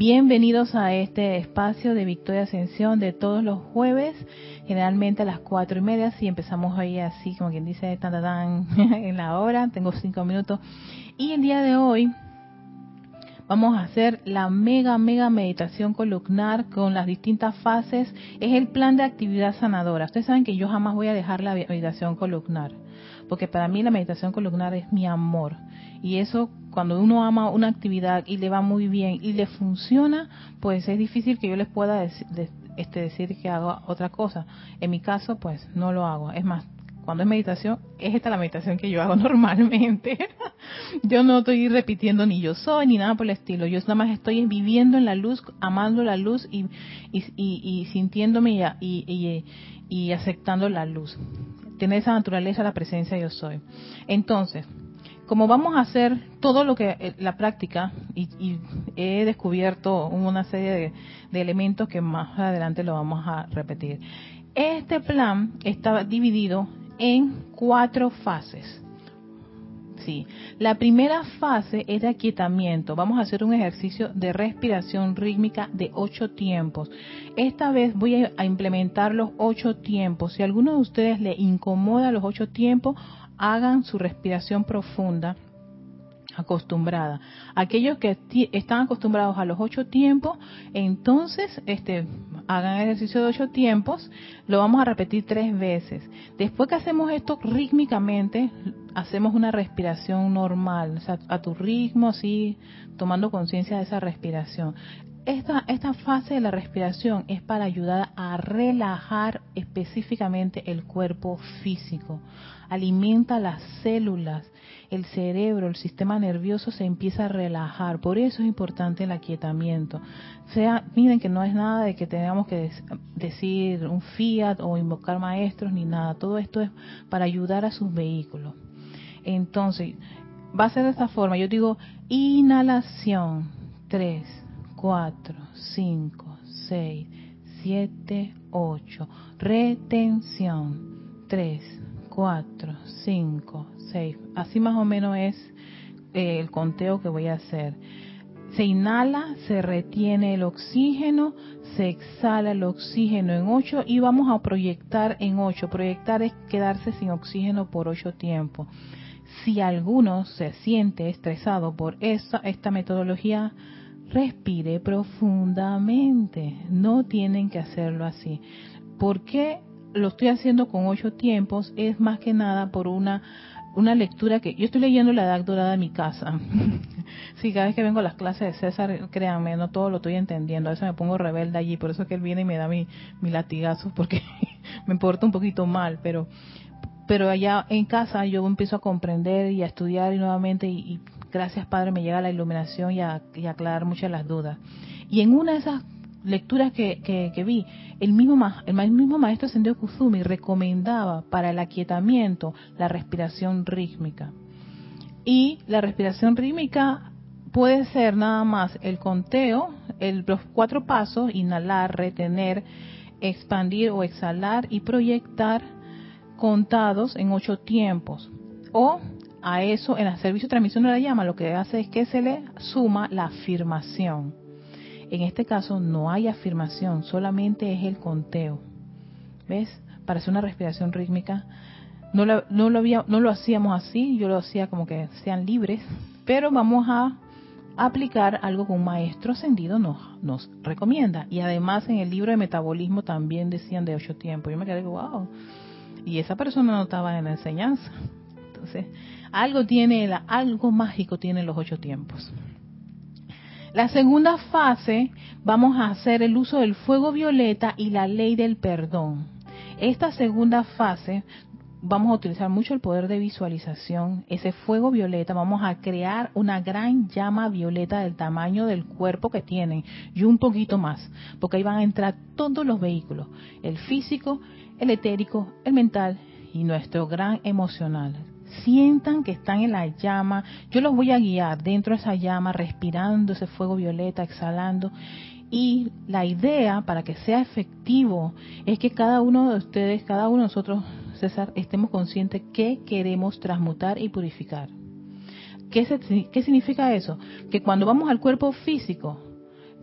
Bienvenidos a este espacio de Victoria Ascensión de todos los jueves, generalmente a las cuatro y media, si empezamos hoy así, como quien dice, tan, tan, en la hora, tengo cinco minutos. Y el día de hoy vamos a hacer la mega, mega meditación columnar con las distintas fases. Es el plan de actividad sanadora. Ustedes saben que yo jamás voy a dejar la meditación columnar, porque para mí la meditación columnar es mi amor. Y eso, cuando uno ama una actividad y le va muy bien y le funciona, pues es difícil que yo les pueda decir, este, decir que haga otra cosa. En mi caso, pues no lo hago. Es más, cuando es meditación, es esta la meditación que yo hago normalmente. yo no estoy repitiendo ni yo soy ni nada por el estilo. Yo nada más estoy viviendo en la luz, amando la luz y, y, y, sintiéndome y, y, aceptando la luz. Tener esa naturaleza, la presencia yo soy. Entonces, como vamos a hacer todo lo que eh, la práctica y, he descubierto una serie de, elementos que más adelante lo vamos a repetir. Este plan está dividido en cuatro fases. Sí, la primera fase es de aquietamiento. Vamos a hacer un ejercicio de respiración rítmica de ocho tiempos. Esta vez voy a implementar los ocho tiempos. Si alguno de ustedes le incomoda los ocho tiempos, hagan su respiración profunda acostumbrada. Aquellos que están acostumbrados a los ocho tiempos, entonces este, hagan ejercicio de ocho tiempos, lo vamos a repetir tres veces. Después que hacemos esto rítmicamente, hacemos una respiración normal, a tu ritmo, así, tomando conciencia de esa respiración. Esta, esta fase de la respiración es para ayudar a relajar específicamente el cuerpo físico. Alimenta las células, el cerebro, el sistema nervioso se empieza a relajar. Por eso es importante el aquietamiento. Sea, miren que no es nada de que tengamos que decir un fiat o invocar maestros ni nada. Todo esto es para ayudar a sus vehículos. Entonces, va a ser de esta forma. Yo digo inhalación 3, 4, 5, 6, 7, 8. Retención 3, 4, 5, Así más o menos es eh, el conteo que voy a hacer. Se inhala, se retiene el oxígeno, se exhala el oxígeno en 8 y vamos a proyectar en 8. Proyectar es quedarse sin oxígeno por 8 tiempos. Si alguno se siente estresado por esta metodología, respire profundamente. No tienen que hacerlo así. ¿Por qué lo estoy haciendo con ocho tiempos? Es más que nada por una una lectura que yo estoy leyendo la edad dorada de mi casa. sí, cada vez que vengo a las clases de César, créanme, no todo lo estoy entendiendo. A veces me pongo rebelde allí, por eso es que él viene y me da mi, mi latigazo, porque me porta un poquito mal, pero pero allá en casa yo empiezo a comprender y a estudiar y nuevamente y, gracias Padre me llega la iluminación y a, aclarar muchas las dudas. Y en una de esas lecturas que, vi, el mismo, el mismo maestro Sendio Kuzumi recomendaba para el aquietamiento la respiración rítmica. Y la respiración rítmica puede ser nada más el conteo, el, los cuatro pasos, inhalar, retener, expandir o exhalar y proyectar contados en ocho tiempos. O a eso, en el servicio de transmisión de la llama, lo que hace es que se le suma la afirmación. En este caso no hay afirmación, solamente es el conteo. ¿Ves? Para hacer una respiración rítmica. No lo, no, lo hacíamos así, yo lo hacía como que sean libres, pero vamos a aplicar algo que un maestro ascendido nos, nos recomienda. Y además en el libro de metabolismo también decían de ocho tiempos. Yo me quedé, wow. Y esa persona no estaba en la enseñanza. Entonces, algo tiene, algo mágico tiene los ocho tiempos. La segunda fase vamos a hacer el uso del fuego violeta y la ley del perdón. Esta segunda fase vamos a utilizar mucho el poder de visualización, ese fuego violeta, vamos a crear una gran llama violeta del tamaño del cuerpo que tienen y un poquito más, porque ahí van a entrar todos los vehículos, el físico, el etérico, el mental y nuestro gran emocional sientan que están en la llama, yo los voy a guiar dentro de esa llama, respirando ese fuego violeta, exhalando. Y la idea para que sea efectivo es que cada uno de ustedes, cada uno de nosotros, César, estemos conscientes que queremos transmutar y purificar. ¿Qué, ¿Qué significa eso? Que cuando vamos al cuerpo físico,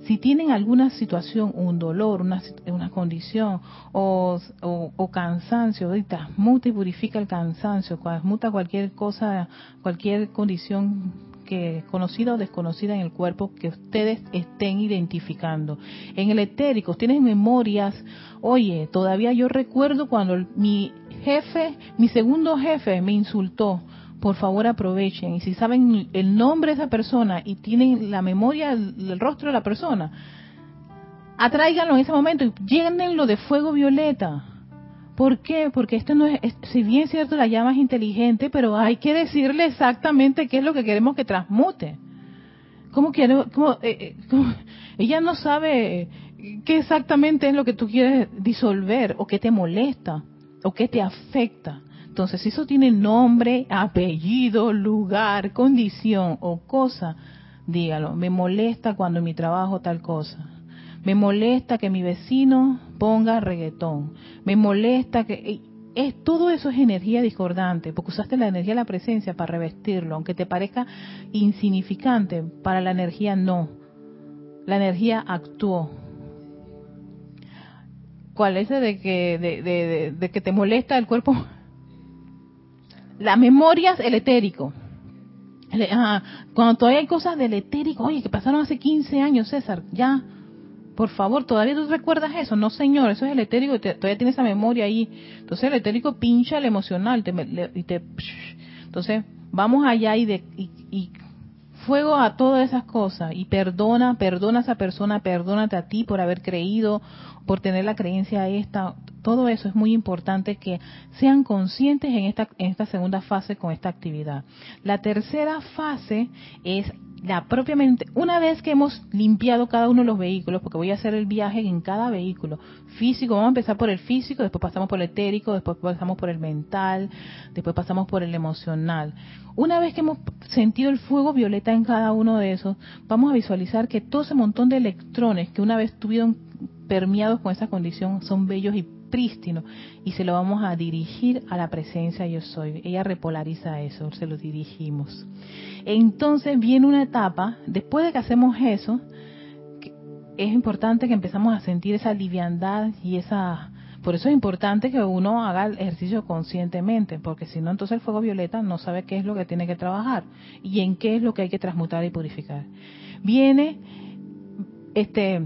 si tienen alguna situación, un dolor, una, una condición o, o, cansancio, transmuta y purifica el cansancio, transmuta cualquier cosa, cualquier condición que conocida o desconocida en el cuerpo que ustedes estén identificando. En el etérico, tienen memorias, oye, todavía yo recuerdo cuando mi jefe, mi segundo jefe me insultó, por favor aprovechen. Y si saben el nombre de esa persona y tienen la memoria del, rostro de la persona, atráiganlo en ese momento y llénenlo de fuego violeta. ¿Por qué? Porque esto no es, si bien es cierto, la llama es inteligente, pero hay que decirle exactamente qué es lo que queremos que transmute. ¿Cómo quiere? Cómo, eh, eh, ella no sabe qué exactamente es lo que tú quieres disolver o qué te molesta o qué te afecta. Entonces, si eso tiene nombre, apellido, lugar, condición o cosa, dígalo. Me molesta cuando en mi trabajo tal cosa. Me molesta que mi vecino ponga reggaetón. Me molesta que... Es, todo eso es energía discordante, porque usaste la energía de la presencia para revestirlo, aunque te parezca insignificante, para la energía no. La energía actuó. ¿Cuál es de que, de, de que te molesta el cuerpo? Las memorias, el etérico. Cuando todavía hay cosas del etérico, oye, que pasaron hace 15 años, César, ya, por favor, ¿todavía tú recuerdas eso? No, señor, eso es el etérico, todavía tienes esa memoria ahí. Entonces el etérico pincha el emocional entonces vamos allá y, fuego a todas esas cosas y perdona, perdona a esa persona, perdónate a ti por haber creído, por tener la creencia esta, todo eso es muy importante que sean conscientes en esta, en esta segunda fase con esta actividad. La tercera fase es la propiamente, una vez que hemos limpiado cada uno de los vehículos, porque voy a hacer el viaje en cada vehículo físico, vamos a empezar por el físico, después pasamos por el etérico, después pasamos por el mental, después pasamos por el emocional. Una vez que hemos sentido el fuego violeta en cada uno de esos, vamos a visualizar que todo ese montón de electrones que una vez tuvieron permeados con esa condición son bellos y prístino y se lo vamos a dirigir a la presencia yo soy. Ella repolariza eso, se lo dirigimos. Entonces viene una etapa, después de que hacemos eso, es importante que empezamos a sentir esa liviandad y esa... Por eso es importante que uno haga el ejercicio conscientemente, porque si no, entonces el fuego violeta no sabe qué es lo que tiene que trabajar y en qué es lo que hay que transmutar y purificar. Viene este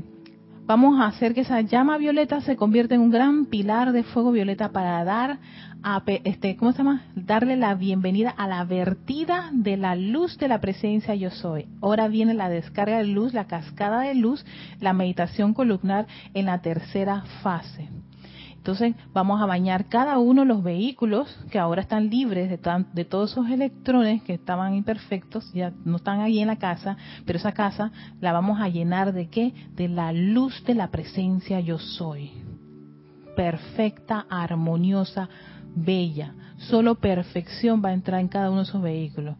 vamos a hacer que esa llama violeta se convierta en un gran pilar de fuego violeta para dar a, este, ¿cómo se llama? Darle la bienvenida a la vertida de la luz de la presencia yo soy. Ahora viene la descarga de luz, la cascada de luz, la meditación columnar en la tercera fase. Entonces vamos a bañar cada uno de los vehículos que ahora están libres de, de todos esos electrones que estaban imperfectos, ya no están ahí en la casa, pero esa casa la vamos a llenar de qué? De la luz de la presencia yo soy. Perfecta, armoniosa, bella. Solo perfección va a entrar en cada uno de esos vehículos.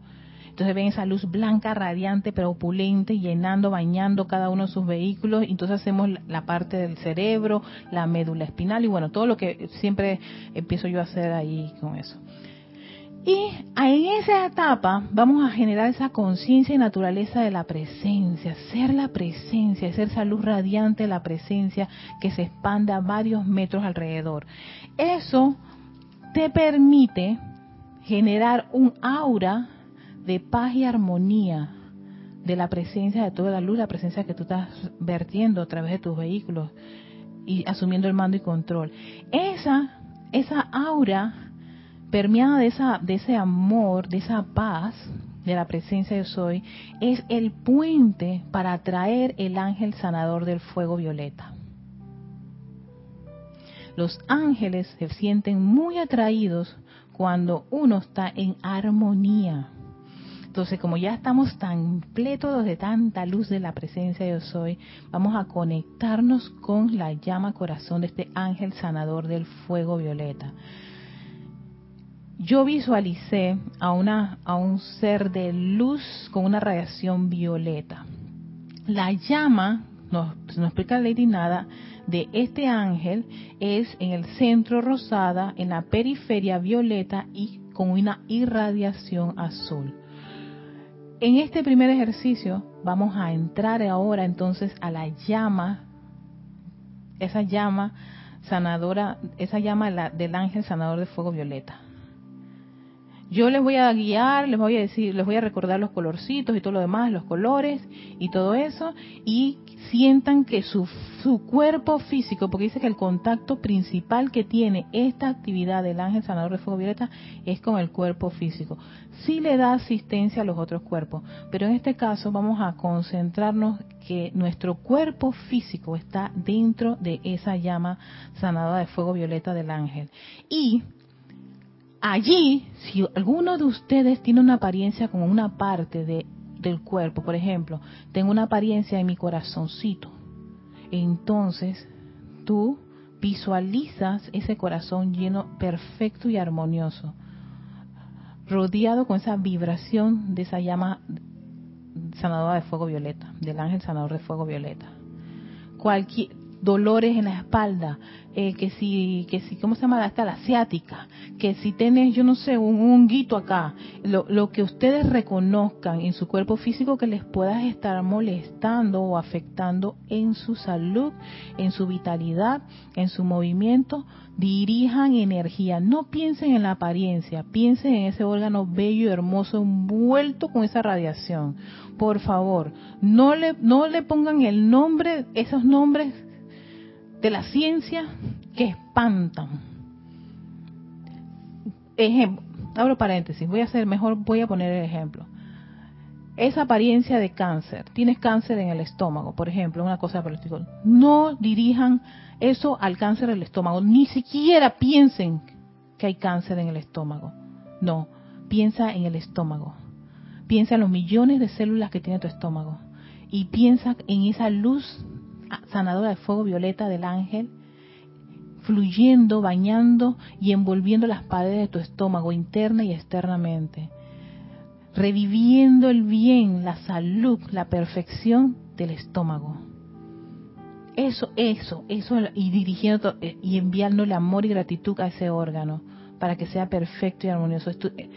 Entonces ven esa luz blanca, radiante, pero opulente, llenando, bañando cada uno de sus vehículos. Entonces hacemos la parte del cerebro, la médula espinal y bueno, todo lo que siempre empiezo yo a hacer ahí con eso. Y en esa etapa vamos a generar esa conciencia y naturaleza de la presencia, ser la presencia, ser esa luz radiante la presencia que se expanda varios metros alrededor. Eso te permite generar un aura de paz y armonía de la presencia de toda la luz, la presencia que tú estás vertiendo a través de tus vehículos y asumiendo el mando y control. Esa, esa aura permeada de, esa, de ese amor, de esa paz, de la presencia de soy, es el puente para atraer el ángel sanador del fuego violeta. Los ángeles se sienten muy atraídos cuando uno está en armonía entonces, como ya estamos tan plétoros de tanta luz de la presencia de yo soy, vamos a conectarnos con la llama corazón de este ángel sanador del fuego violeta. Yo visualicé a, una, a un ser de luz con una radiación violeta. La llama, nos, nos explica Lady Nada, de este ángel es en el centro rosada, en la periferia violeta y con una irradiación azul en este primer ejercicio vamos a entrar ahora entonces a la llama, esa llama sanadora, esa llama del ángel sanador de fuego violeta. Yo les voy a guiar, les voy a decir, les voy a recordar los colorcitos y todo lo demás, los colores y todo eso, y sientan que su, su cuerpo físico, porque dice que el contacto principal que tiene esta actividad del ángel sanador de fuego violeta es con el cuerpo físico. Sí le da asistencia a los otros cuerpos, pero en este caso vamos a concentrarnos que nuestro cuerpo físico está dentro de esa llama sanadora de fuego violeta del ángel. Y allí, si alguno de ustedes tiene una apariencia como una parte de, del cuerpo, por ejemplo, tengo una apariencia en mi corazoncito, entonces tú visualizas ese corazón lleno, perfecto y armonioso, rodeado con esa vibración de esa llama sanadora de fuego violeta, del ángel sanador de fuego violeta. Cualquier, dolores en la espalda, eh, que si, que si, ¿cómo se llama? Hasta la asiática, que si tienes, yo no sé, un honguito acá, lo, lo que ustedes reconozcan en su cuerpo físico que les pueda estar molestando o afectando en su salud, en su vitalidad, en su movimiento, dirijan energía, no piensen en la apariencia, piensen en ese órgano bello y hermoso envuelto con esa radiación. Por favor, no le, no le pongan el nombre, esos nombres de la ciencia que espantan. Ejemplo, abro paréntesis, voy a hacer mejor, voy a poner el ejemplo. Esa apariencia de cáncer, tienes cáncer en el estómago, por ejemplo, una cosa por. No dirijan eso al cáncer del estómago, ni siquiera piensen que hay cáncer en el estómago. No, piensa en el estómago. Piensa en los millones de células que tiene tu estómago y piensa en esa luz sanadora de fuego violeta del ángel, fluyendo, bañando y envolviendo las paredes de tu estómago interna y externamente, reviviendo el bien, la salud, la perfección del estómago. Eso, eso, eso, y dirigiendo y enviándole amor y gratitud a ese órgano para que sea perfecto y armonioso. Eh,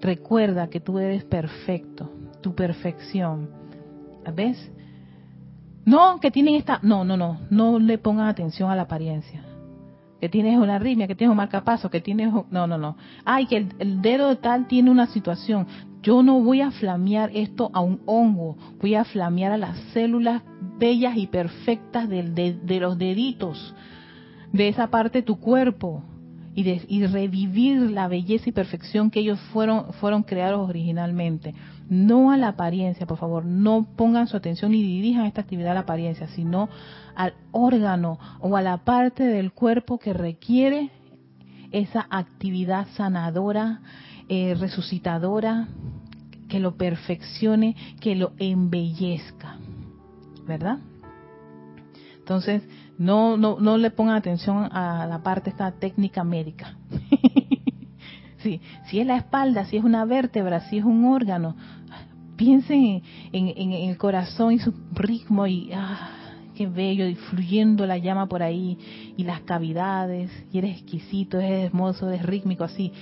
recuerda que tú eres perfecto, tu perfección. ¿Ves? No, que tienen esta... No, no, no, no le pongan atención a la apariencia. Que tienes una arritmia, que tienes un marcapaso, que tienes... No, no, no. Ay, que el, dedo de tal tiene una situación. Yo no voy a flamear esto a un hongo, voy a flamear a las células bellas y perfectas de, los deditos, de esa parte de tu cuerpo, y, de, y revivir la belleza y perfección que ellos fueron, fueron creados originalmente no a la apariencia, por favor, no pongan su atención y dirijan esta actividad a la apariencia, sino al órgano o a la parte del cuerpo que requiere esa actividad sanadora, eh, resucitadora, que lo perfeccione, que lo embellezca, ¿verdad? Entonces, no, no, no le pongan atención a la parte esta técnica médica. sí, si es la espalda, si es una vértebra, si es un órgano, piensen en, el corazón y su ritmo y ah, qué bello, y fluyendo la llama por ahí y las cavidades, y eres exquisito, eres hermoso, eres rítmico así.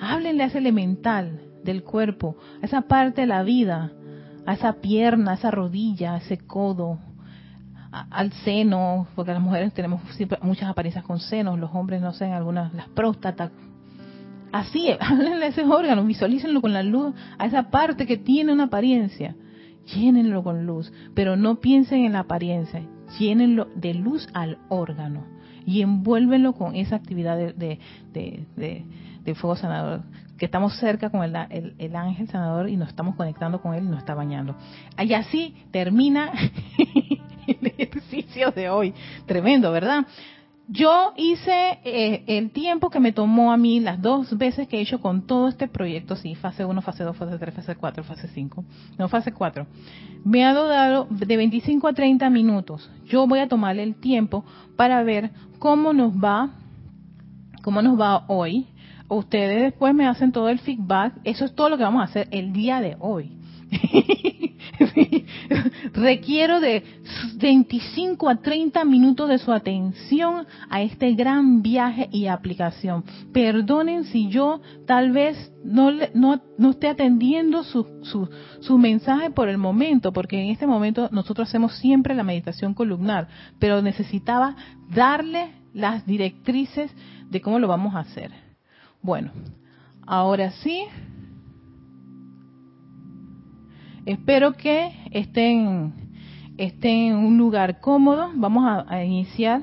Háblenle a ese elemental del cuerpo, a esa parte de la vida, a esa pierna, a esa rodilla, a ese codo, al seno, porque las mujeres tenemos muchas apariencias con senos, los hombres no sé, algunas, las próstatas, Así, háblenle a ese órgano, visualícenlo con la luz, a esa parte que tiene una apariencia. Llénenlo con luz, pero no piensen en la apariencia, llénenlo de luz al órgano y envuélvenlo con esa actividad de, de, fuego sanador, que estamos cerca con el, el, ángel sanador y nos estamos conectando con él y nos está bañando. Y así termina el ejercicio de hoy. Tremendo, ¿verdad? Yo hice eh, el tiempo que me tomó a mí las dos veces que he hecho con todo este proyecto, sí, fase 1, fase 2, fase 3, fase 4, fase 5, no, fase 4. Me ha dado de 25 a 30 minutos. Yo voy a tomarle el tiempo para ver cómo nos va, cómo nos va hoy. Ustedes después me hacen todo el feedback. Eso es todo lo que vamos a hacer el día de hoy. Requiero de 25 a 30 minutos de su atención a este gran viaje y aplicación. Perdonen si yo tal vez no, no, no esté atendiendo su, su, su mensaje por el momento, porque en este momento nosotros hacemos siempre la meditación columnar, pero necesitaba darle las directrices de cómo lo vamos a hacer. Bueno, ahora sí. Espero que estén, estén en un lugar cómodo. Vamos a, iniciar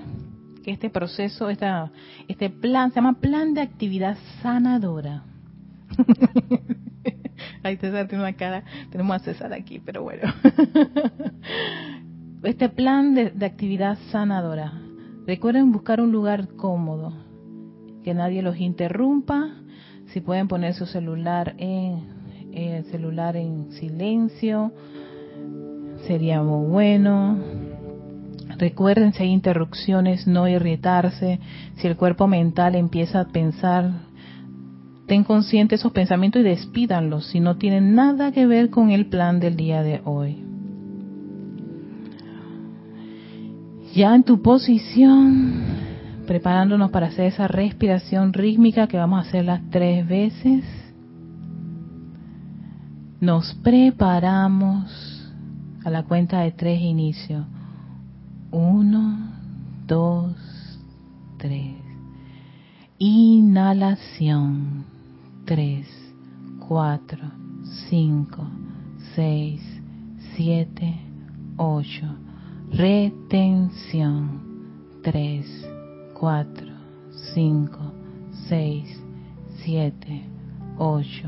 este proceso, esta, este plan, se llama plan de actividad sanadora. Ahí César tiene una cara, tenemos a César aquí, pero bueno. Este plan de actividad sanadora. Recuerden buscar un lugar cómodo, que nadie los interrumpa. Si pueden poner su celular en el celular en silencio, sería muy bueno. Recuerden si hay interrupciones, no irritarse. Si el cuerpo mental empieza a pensar, ten consciente esos pensamientos y despídanlos si no tienen nada que ver con el plan del día de hoy. Ya en tu posición, preparándonos para hacer esa respiración rítmica que vamos a hacer las tres veces. Nos preparamos a la cuenta de tres inicio. Uno, dos, tres. Inhalación. Tres, cuatro, cinco, seis, siete, ocho. Retención. Tres, cuatro, cinco, seis, siete, ocho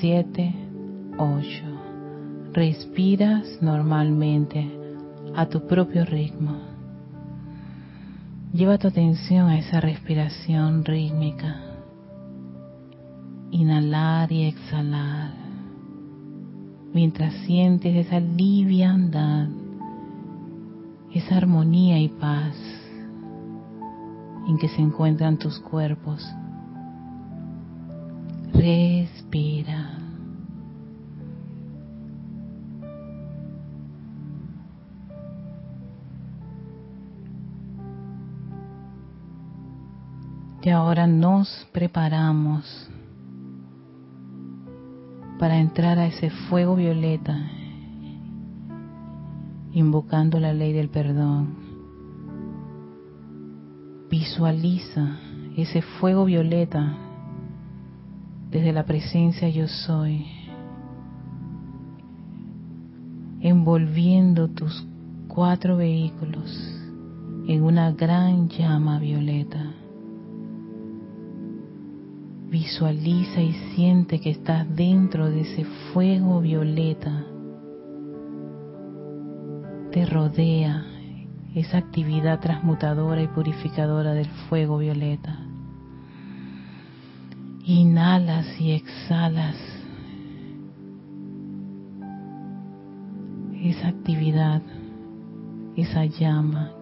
7, 8. Respiras normalmente a tu propio ritmo. Lleva tu atención a esa respiración rítmica. Inhalar y exhalar. Mientras sientes esa liviandad, esa armonía y paz en que se encuentran tus cuerpos Respira. Y ahora nos preparamos para entrar a ese fuego violeta, invocando la ley del perdón. Visualiza ese fuego violeta desde la presencia yo soy, envolviendo tus cuatro vehículos en una gran llama violeta. Visualiza y siente que estás dentro de ese fuego violeta. Te rodea esa actividad transmutadora y purificadora del fuego violeta. Inhalas y exhalas esa actividad, esa llama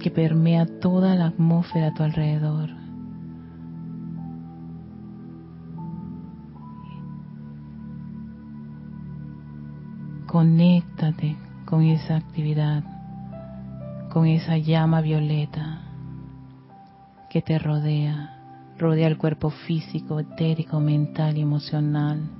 que permea toda la atmósfera a tu alrededor. Conéctate con esa actividad, con esa llama violeta que te rodea, rodea el cuerpo físico, etérico, mental y emocional.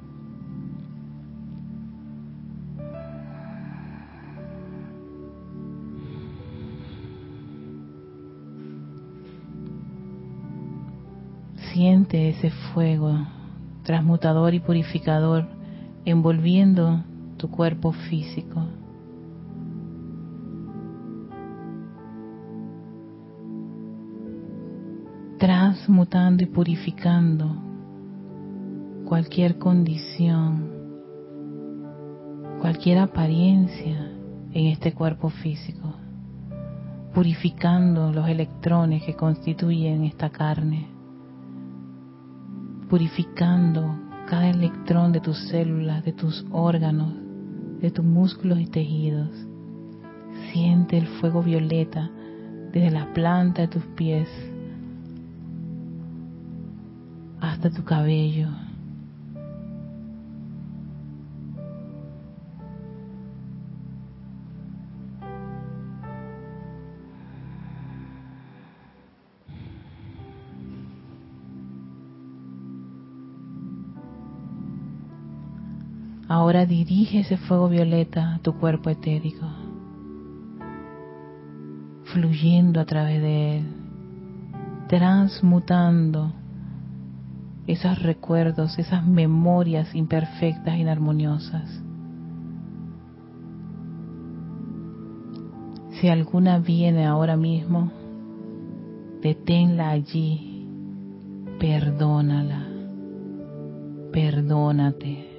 Siente ese fuego transmutador y purificador envolviendo tu cuerpo físico. Transmutando y purificando cualquier condición, cualquier apariencia en este cuerpo físico, purificando los electrones que constituyen esta carne, purificando cada electrón de tus células, de tus órganos, de tus músculos y tejidos. Siente el fuego violeta desde la planta de tus pies hasta tu cabello. Ahora dirige ese fuego violeta a tu cuerpo etérico, fluyendo a través de él, transmutando esos recuerdos, esas memorias imperfectas, inarmoniosas. Si alguna viene ahora mismo, deténla allí, perdónala, perdónate.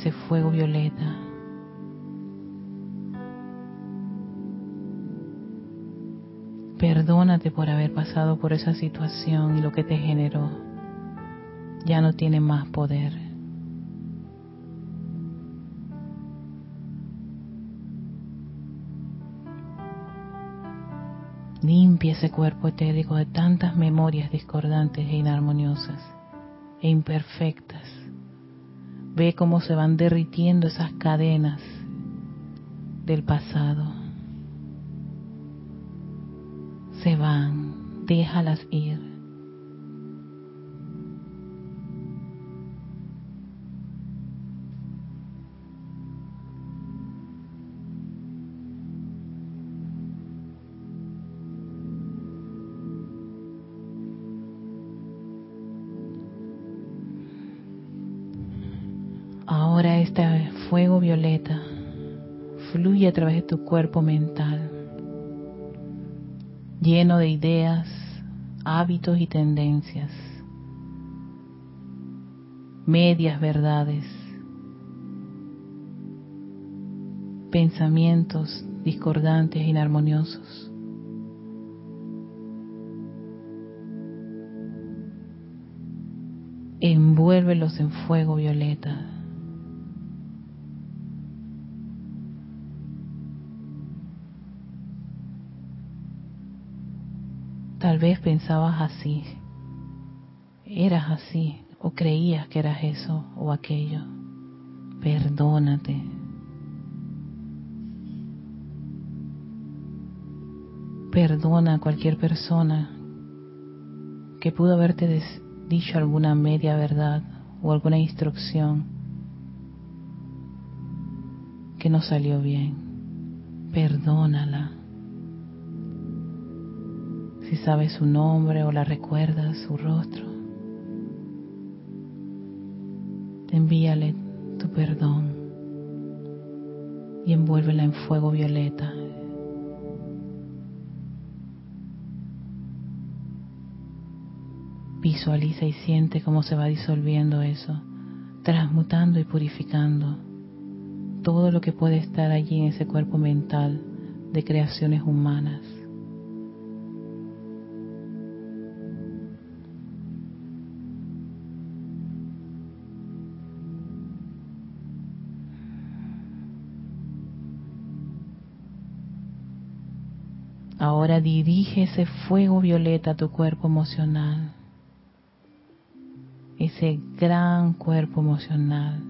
Ese fuego violeta. Perdónate por haber pasado por esa situación y lo que te generó. Ya no tiene más poder. Limpia ese cuerpo etérico de tantas memorias discordantes e inarmoniosas e imperfectas Ve cómo se van derritiendo esas cadenas del pasado. Se van, déjalas ir. A través de tu cuerpo mental, lleno de ideas, hábitos y tendencias, medias verdades, pensamientos discordantes e inarmoniosos. Envuélvelos en fuego violeta. Vez pensabas así, eras así, o creías que eras eso o aquello. Perdónate. Perdona a cualquier persona que pudo haberte dicho alguna media verdad o alguna instrucción que no salió bien. Perdónala si sabes su nombre o la recuerdas, su rostro. Envíale tu perdón y envuélvela en fuego violeta. Visualiza y siente cómo se va disolviendo eso, transmutando y purificando todo lo que puede estar allí en ese cuerpo mental de creaciones humanas. Ahora dirige ese fuego violeta a tu cuerpo emocional, ese gran cuerpo emocional,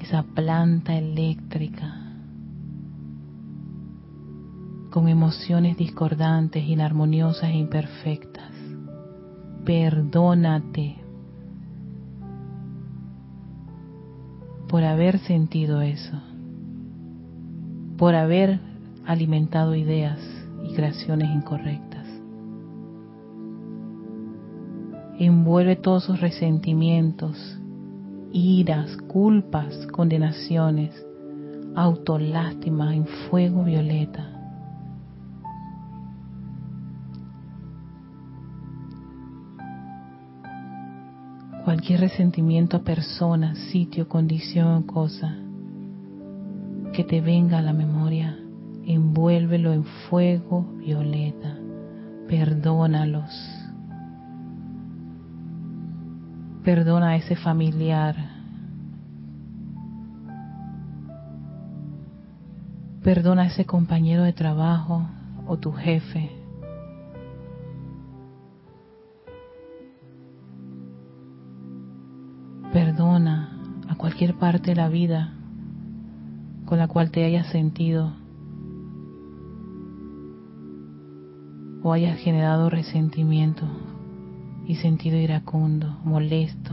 esa planta eléctrica con emociones discordantes, inarmoniosas e imperfectas. Perdónate por haber sentido eso, por haber alimentado ideas incorrectas. Envuelve todos sus resentimientos, iras, culpas, condenaciones, autolástima en fuego violeta. Cualquier resentimiento a persona, sitio, condición, cosa que te venga a la memoria, envuélvelo en fuego violeta, perdónalos. Perdona a ese familiar. Perdona a ese compañero de trabajo o tu jefe. Perdona a cualquier parte de la vida con la cual te hayas sentido o hayas generado resentimiento y sentido iracundo, molesto.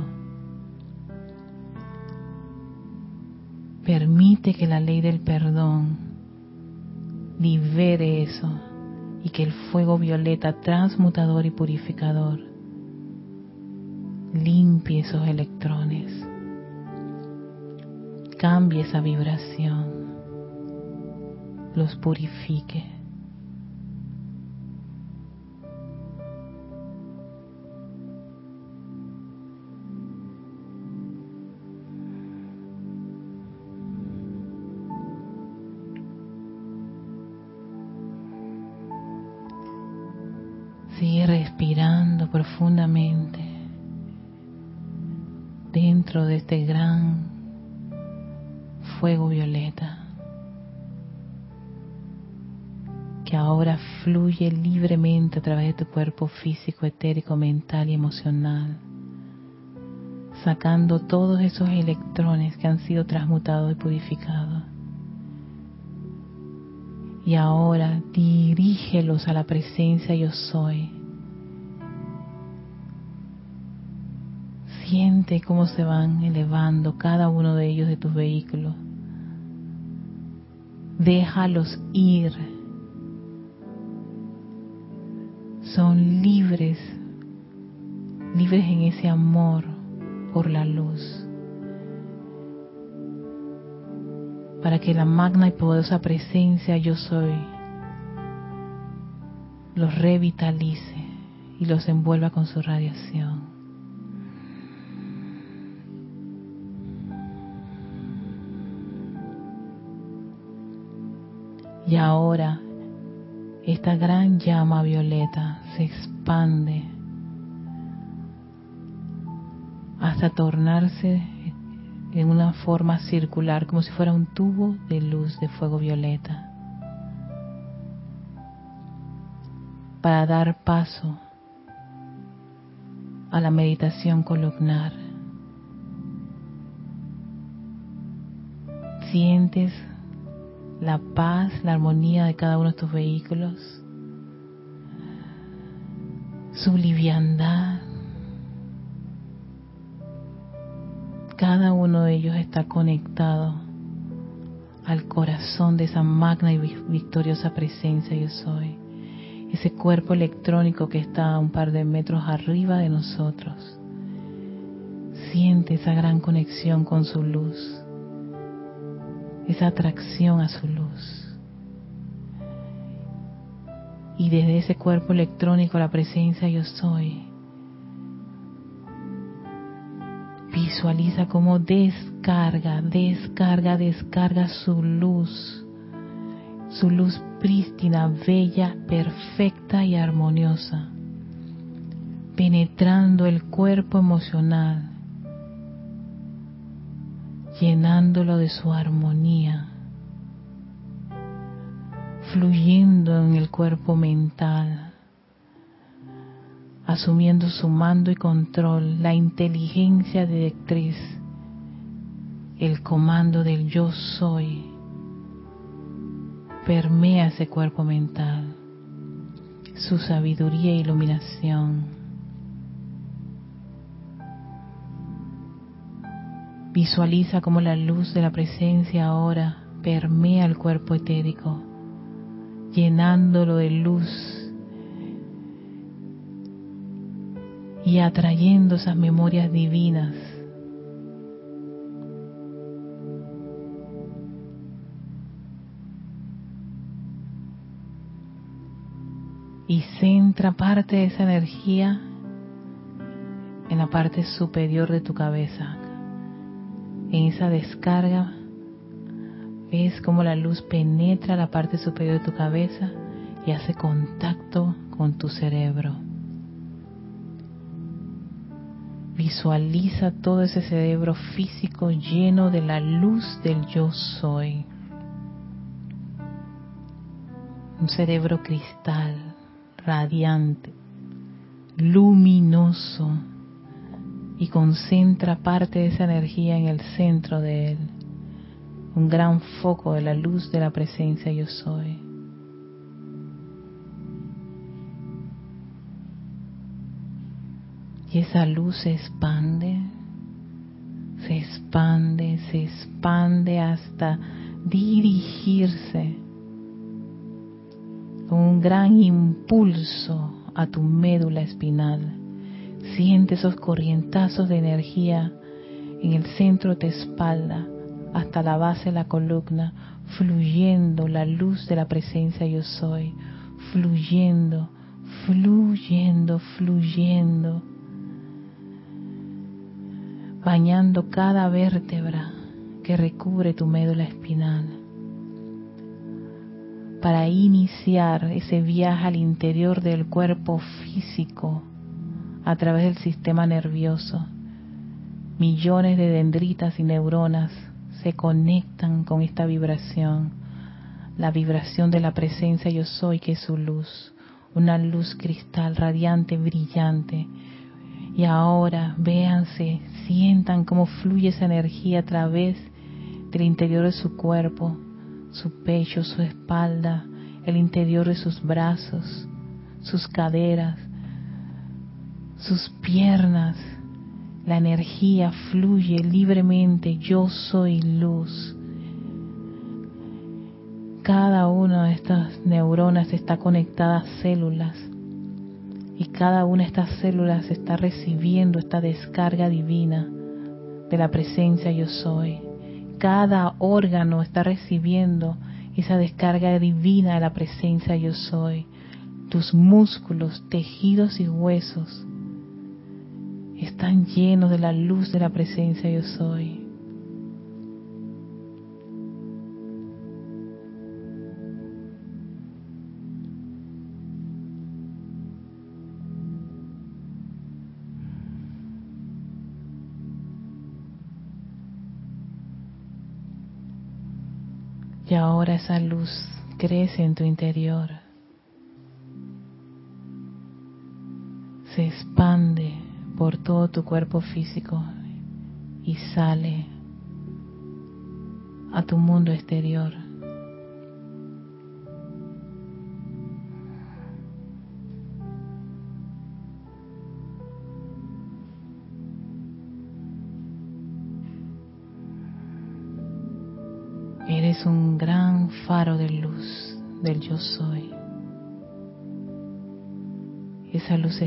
Permite que la ley del perdón libere eso y que el fuego violeta transmutador y purificador limpie esos electrones, cambie esa vibración, los purifique. Libremente a través de tu cuerpo físico, etérico, mental y emocional, sacando todos esos electrones que han sido transmutados y purificados. Y ahora dirígelos a la presencia yo soy. Siente cómo se van elevando cada uno de ellos de tus vehículos. Déjalos ir. Son libres, libres en ese amor por la luz. para que la magna y poderosa presencia yo soy los revitalice y los envuelva con su radiación. Y ahora esta gran llama violeta se expande hasta tornarse en una forma circular, como si fuera un tubo de luz de fuego violeta, para dar paso a la meditación columnar. Sientes la paz, la armonía de cada uno de tus vehículos, su liviandad, cada uno de ellos está conectado al corazón de esa magna y victoriosa presencia yo soy. Ese cuerpo electrónico que está a un par de metros arriba de nosotros. Siente esa gran conexión con su luz, esa atracción a su luz. Y desde ese cuerpo electrónico, la presencia yo soy, Visualiza cómo descarga, descarga, descarga su luz, su luz prístina, bella, perfecta y armoniosa, penetrando el cuerpo emocional, llenándolo de su armonía, fluyendo en el cuerpo mental, asumiendo su mando y control, la inteligencia directriz, el comando del yo soy, permea ese cuerpo mental, su sabiduría e iluminación. Visualiza cómo la luz de la presencia ahora permea el cuerpo etérico, llenándolo de luz y atrayendo esas memorias divinas. Y centra parte de esa energía en la parte superior de tu cabeza, en esa descarga, ves cómo la luz penetra la parte superior de tu cabeza y hace contacto con tu cerebro. Visualiza todo ese cerebro físico lleno de la luz del yo soy. Un cerebro cristal, radiante, luminoso y concentra parte de esa energía en el centro de él, un gran foco de la luz de la presencia yo soy. Y esa luz se expande, se expande, se expande hasta dirigirse con un gran impulso a tu médula espinal Siente esos corrientazos de energía en el centro de tu espalda hasta la base de la columna, fluyendo la luz de la presencia yo soy, fluyendo, fluyendo, fluyendo, bañando cada vértebra que recubre tu médula espinal. Para iniciar ese viaje al interior del cuerpo físico a través del sistema nervioso. Millones de dendritas y neuronas se conectan con esta vibración, la vibración de la presencia yo soy que es su luz, una luz cristal radiante, brillante. Y ahora véanse, sientan cómo fluye esa energía a través del interior de su cuerpo, su pecho, su espalda, el interior de sus brazos, sus caderas, sus piernas, la energía fluye libremente, yo soy luz. Cada una de estas neuronas está conectada a células y cada una de estas células está recibiendo esta descarga divina de la presencia yo soy. Cada órgano está recibiendo esa descarga divina de la presencia yo soy. Tus músculos, tejidos y huesos están llenos de la luz de la presencia yo soy. Y ahora esa luz crece en tu interior. Se expande por todo tu cuerpo físico y sale a tu mundo exterior. Eres un gran faro de luz del yo soy. Esa luz se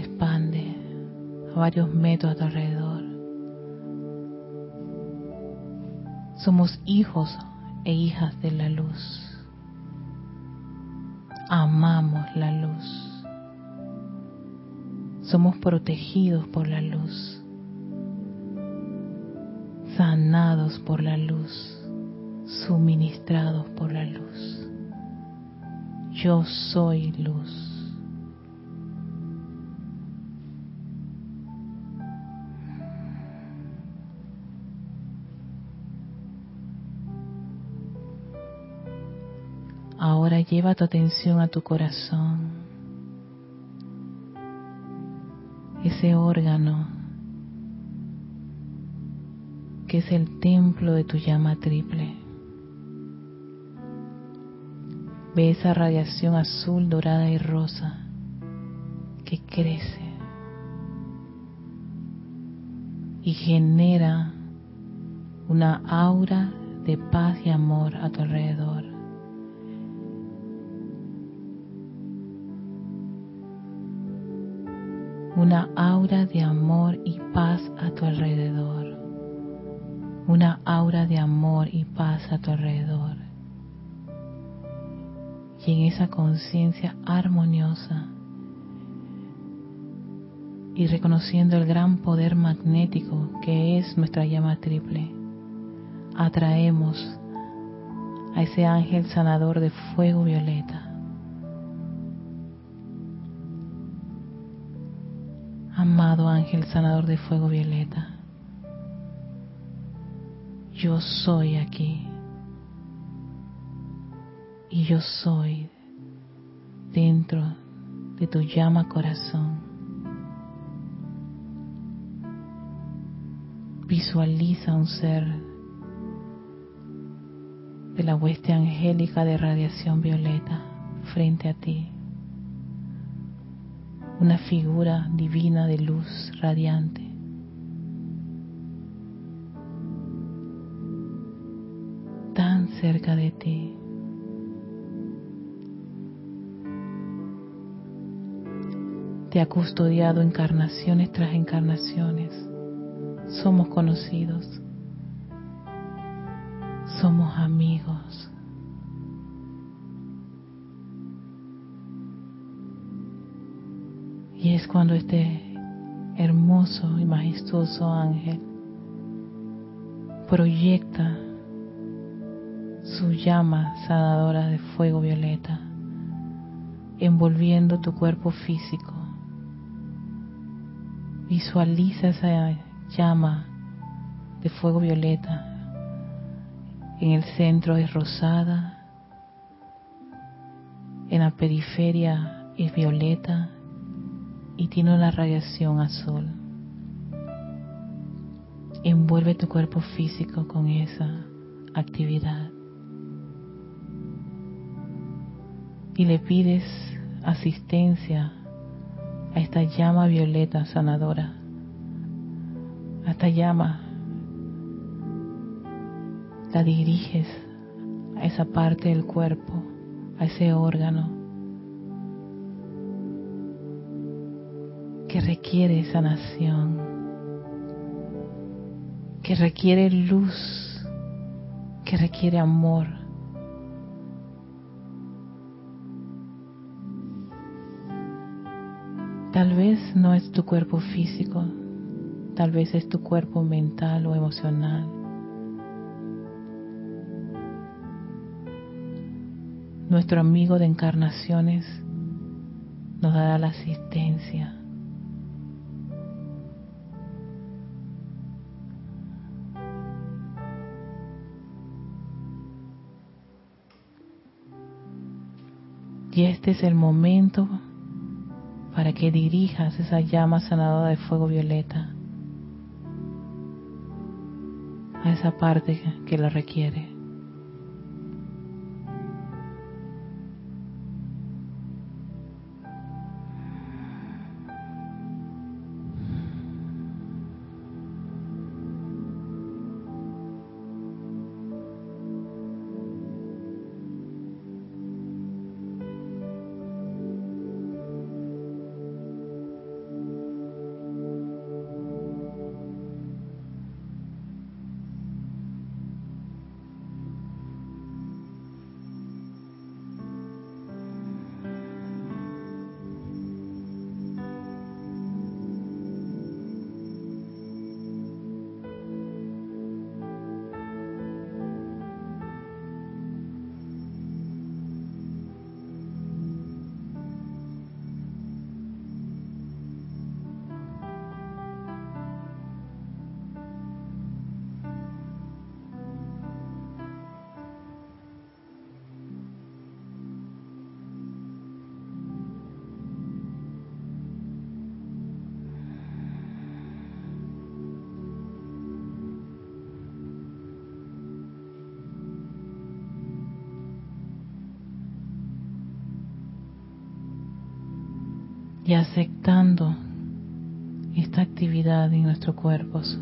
varios metros a tu alrededor. Somos hijos e hijas de la luz. Amamos la luz. Somos protegidos por la luz. Sanados por la luz. Suministrados por la luz. Yo soy luz. Lleva tu atención a tu corazón, ese órgano que es el templo de tu llama triple. Ve esa radiación azul, dorada y rosa que crece y genera una aura de paz y amor a tu alrededor. Una aura de amor y paz a tu alrededor. Una aura de amor y paz a tu alrededor. Y en esa conciencia armoniosa y reconociendo el gran poder magnético que es nuestra llama triple, atraemos a ese ángel sanador de fuego violeta. Amado ángel sanador de fuego violeta, yo soy aquí y yo soy dentro de tu llama corazón. Visualiza un ser de la hueste angélica de radiación violeta frente a ti. Una figura divina de luz radiante. Tan cerca de ti. Te ha custodiado encarnaciones tras encarnaciones somos conocidos, somos amigos. Y es cuando este hermoso y majestuoso ángel proyecta su llama sanadora de fuego violeta, envolviendo tu cuerpo físico. Visualiza esa llama de fuego violeta. En el centro es rosada, en la periferia es violeta y tiene una radiación azul. Envuelve tu cuerpo físico con esa actividad. Y le pides asistencia a esta llama violeta sanadora esta llama la diriges a esa parte del cuerpo, a ese órgano requiere sanación, que requiere luz, que requiere amor. Tal vez no es tu cuerpo físico, Tal vez es tu cuerpo mental o emocional. Nuestro amigo de encarnaciones nos dará la asistencia. Y este es el momento para que dirijas esa llama sanadora de fuego violeta a esa parte que la requiere. Nuestros cuerpos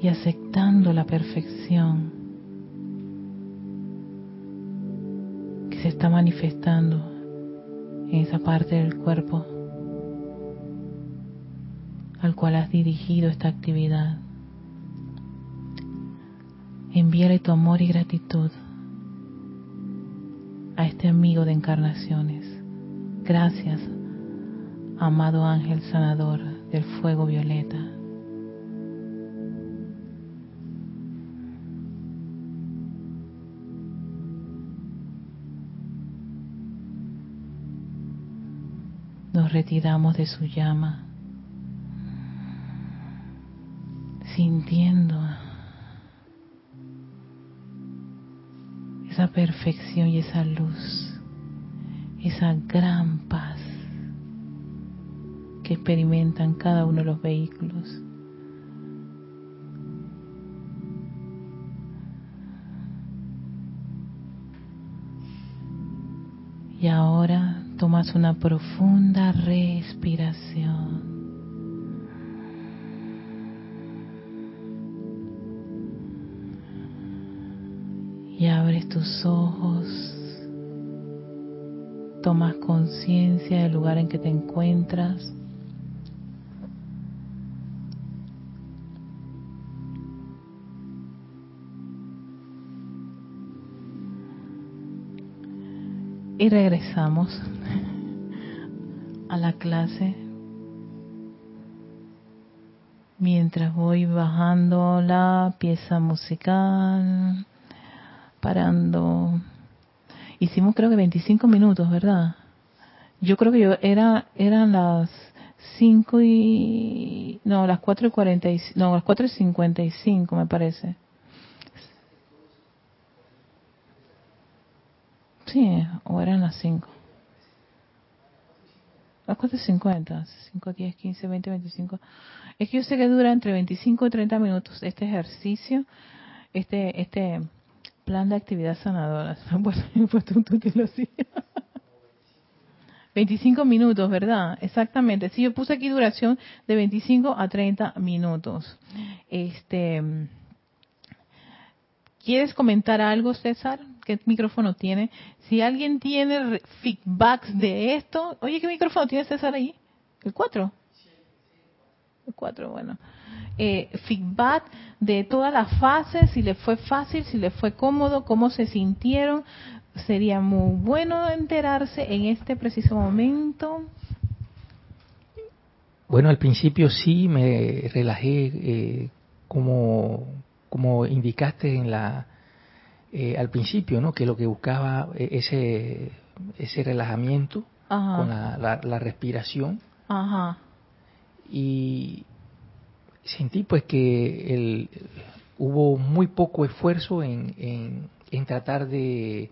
y aceptando la perfección que se está manifestando en esa parte del cuerpo al cual has dirigido esta actividad. Envíale tu amor y gratitud a este amigo de encarnaciones. Gracias, amado ángel sanador del fuego violeta. Nos retiramos de su llama, sintiendo esa perfección y esa luz, esa gran paz experimentan cada uno de los vehículos. Y ahora tomas una profunda respiración. y abres tus ojos, tomas conciencia del lugar en que te encuentras. Y regresamos a la clase mientras voy bajando la pieza musical parando. Hicimos creo que 25 minutos, ¿verdad? Yo creo que yo era eran las 5 y no, las 4 y 40 no, las 4 y 55 me parece. Sí, las 5. Las 4 y 50, 5, 10, 15, 20, 25. Es que yo sé que dura entre 25 y 30 minutos este ejercicio, este, este, plan de actividad sanadora. Pues, tú, tú lo 25 minutos, ¿verdad? Exactamente. Sí, yo puse aquí duración de 25 a 30 minutos. Este, ¿Quieres comentar algo, César? ¿Qué micrófono tiene? Si alguien tiene feedbacks de esto, oye, ¿qué micrófono tiene César ahí? ¿El 4? El 4, bueno eh, feedback de todas las fases, si le fue fácil, si le fue cómodo, cómo se sintieron. Sería muy bueno enterarse en este preciso momento. Bueno, al principio sí me relajé, eh, como, como indicaste en la, eh, al principio, ¿no? Que lo que buscaba eh, ese, ese relajamiento con la, la, respiración. Ajá. Y, sentí pues que el, hubo muy poco esfuerzo en, en, tratar de,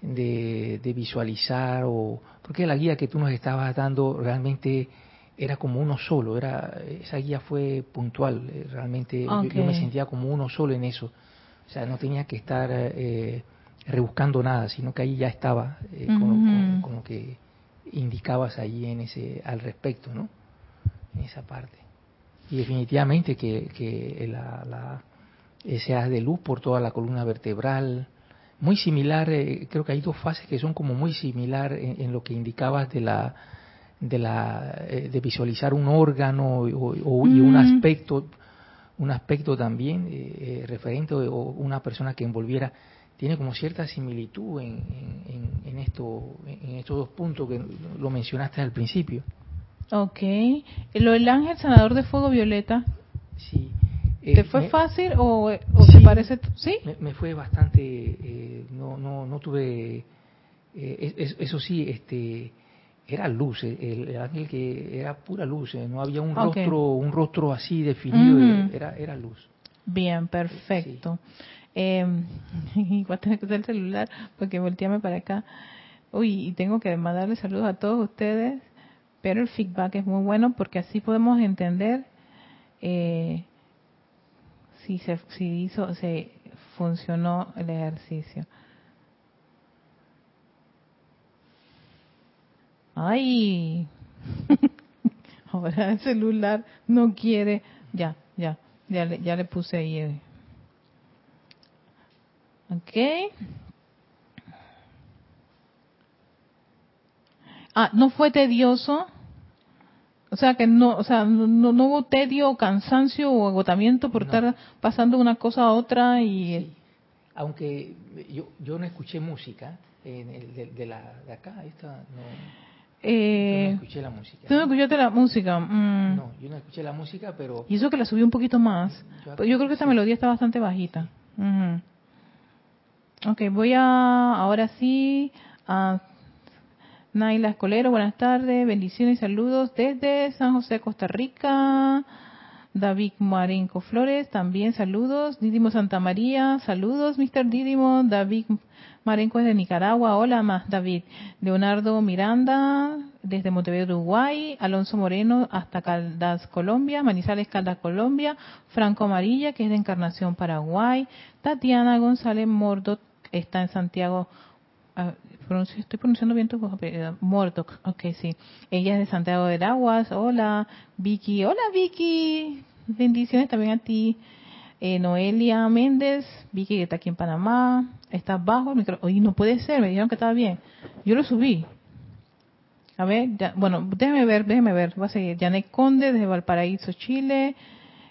de, visualizar o porque la guía que tú nos estabas dando realmente era como uno solo era esa guía fue puntual eh, realmente yo, me sentía como uno solo en eso. O sea no tenía que estar eh, rebuscando nada sino que ahí ya estaba eh, con, lo que indicabas ahí en ese al respecto no en esa parte. Y definitivamente que, que la, la, ese haz de luz por toda la columna vertebral, muy similar, eh, creo que hay dos fases que son como muy similar en, lo que indicabas de la de la eh, de visualizar un órgano o, y un aspecto un aspecto también eh, referente o una persona que envolviera tiene como cierta similitud en, en, en, esto en estos dos puntos que lo mencionaste al principio Ok. ¿Lo del ángel sanador de fuego violeta? Sí. ¿Te eh, fue fácil o, o te parece? Sí. Me, fue bastante. Eh, no, no, no tuve. Eh, eso sí, este, era luz. El, ángel que era pura luz. no había un rostro, un rostro así definido. Era, era luz. Bien, perfecto. Eh, voy a tener que usar el celular porque volteame para acá. Uy, y tengo que mandarle saludos a todos ustedes pero el feedback es muy bueno porque así podemos entender eh, si se si hizo se funcionó el ejercicio Ay, ahora el celular no quiere. Ya, ya, ya le, ya le puse ahí. eh. Ok. Ah, ¿no fue tedioso? O sea, que no, o sea, no, no- no hubo tedio, cansancio o agotamiento por No. estar pasando una cosa a otra y... Sí. Aunque yo, yo no escuché música en el- de, de la de acá, esta no, yo Eh, no escuché la música. ¿Tú no escuchaste la música? Mm. No, yo no escuché la música, pero Y eso que la subí un poquito más. Yo- creo que esta sí. melodía está bastante bajita. Ujú. Ok, voy a, ahora sí, a Naila Escolero, buenas tardes, bendiciones y saludos desde San José, Costa Rica. David Marenco Flores, también saludos. Didimo Santa María, saludos, Mr. Didimo. David Marenco es de Nicaragua, hola más, David. Leonardo Miranda, desde Montevideo, Uruguay. Alonso Moreno, hasta Caldas, Colombia. Manizales, Caldas, Colombia. Franco Amarilla, que es de Encarnación, Paraguay. Tatiana González Mordot, está en Santiago, estoy pronunciando bien tu apellido. Murdoch, ok, sí. Ella es de Santiago del Aguas. Hola, Vicky. Hola, Vicky. Bendiciones también a ti. Eh, Noelia Méndez, Vicky que está aquí en Panamá. Está bajo el micro. Oye, no puede ser, me dijeron que estaba bien. Yo lo subí. A ver, ya- bueno, déjeme ver, déjeme ver. Va a seguir. Janet Conde desde Valparaíso, Chile.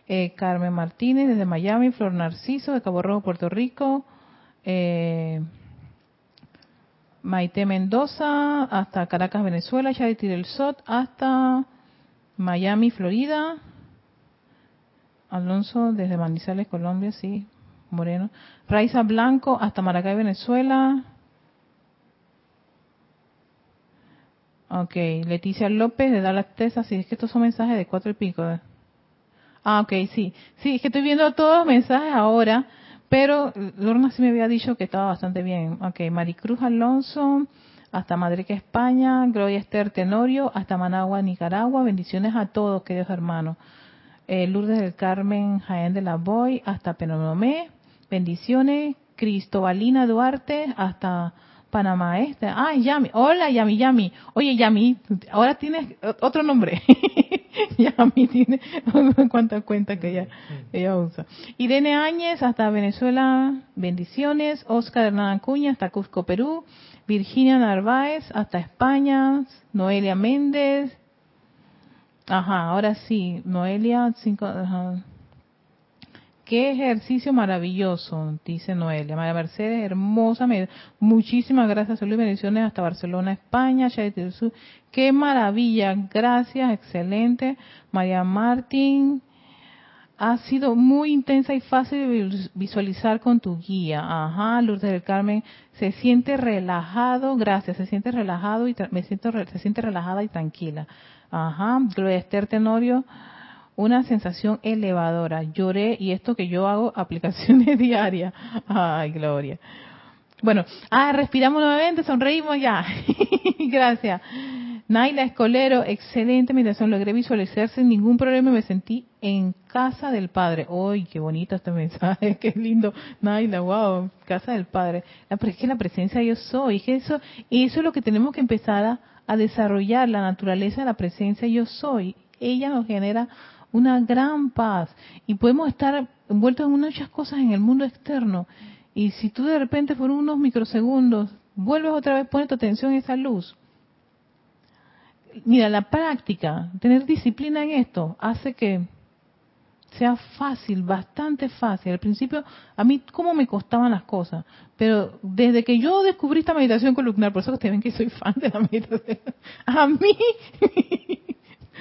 Eh, Carmen Martínez desde Miami. Flor Narciso de Cabo Rojo, Puerto Rico. Eh, Maite Mendoza hasta Caracas, Venezuela, Charity del Sot hasta Miami, Florida. Alonso desde Manizales, Colombia, sí, Moreno. Raiza Blanco hasta Maracay, Venezuela. Ok, Leticia López de Dallas, Texas. Sí, es que estos son mensajes de cuatro y pico. ¿eh? Ah, ok, sí. Sí, es que estoy viendo todos los mensajes ahora, pero Lorna sí me había dicho que estaba bastante bien. Ok, Maricruz Alonso, hasta Madrid, España, Gloria Esther Tenorio, hasta Managua, Nicaragua. Bendiciones a todos, queridos hermanos. Eh, Lourdes del Carmen, Jaén de la Boy, hasta Penonomé. Bendiciones. Cristobalina Duarte, hasta Panamá Este. Ah, Yami. Hola, Yami, Yami. Oye, Yami, ahora tienes otro nombre. Yami tiene cuántas cuentas que ella, ella usa. Irene Áñez, hasta Venezuela, bendiciones. Oscar Hernán Acuña, hasta Cusco, Perú. Virginia Narváez, hasta España. Noelia Méndez. Ajá, ahora sí. Noelia, cinco, ajá. Qué ejercicio maravilloso, dice Noelia. María Mercedes, hermosa. Muchísimas gracias. Salud y bendiciones hasta Barcelona, España. Qué maravilla. Gracias, excelente. María Martín. Ha sido muy intensa y fácil de vis- visualizar con tu guía. Ajá, Lourdes del Carmen. Se siente relajado, gracias. Se siente relajado y me siento se siente relajada y tranquila. Ajá, Gloria Esther Tenorio una sensación elevadora. Lloré y esto que yo hago aplicaciones diarias. Ay, Gloria. Bueno, ah, respiramos nuevamente, sonreímos ya. Gracias. Naila Escolero, excelente meditación. Logré visualizar sin ningún problema me sentí en casa del Padre. ¡Ay, qué bonito este mensaje! ¡Qué lindo! Naila, wow, casa del Padre. La, es que la presencia yo soy. Es que eso, eso es lo que tenemos que empezar a, a desarrollar, la naturaleza de la presencia yo soy. Ella nos genera una gran paz y podemos estar envueltos en muchas cosas en el mundo externo y si tú de repente por unos microsegundos vuelves otra vez, pones tu atención en esa luz. Mira, la práctica, tener disciplina en esto, hace que sea fácil, bastante fácil. Al principio, a mí, cómo me costaban las cosas. Pero desde que yo descubrí esta meditación columnar, por eso ustedes ven que soy fan de la meditación, a mí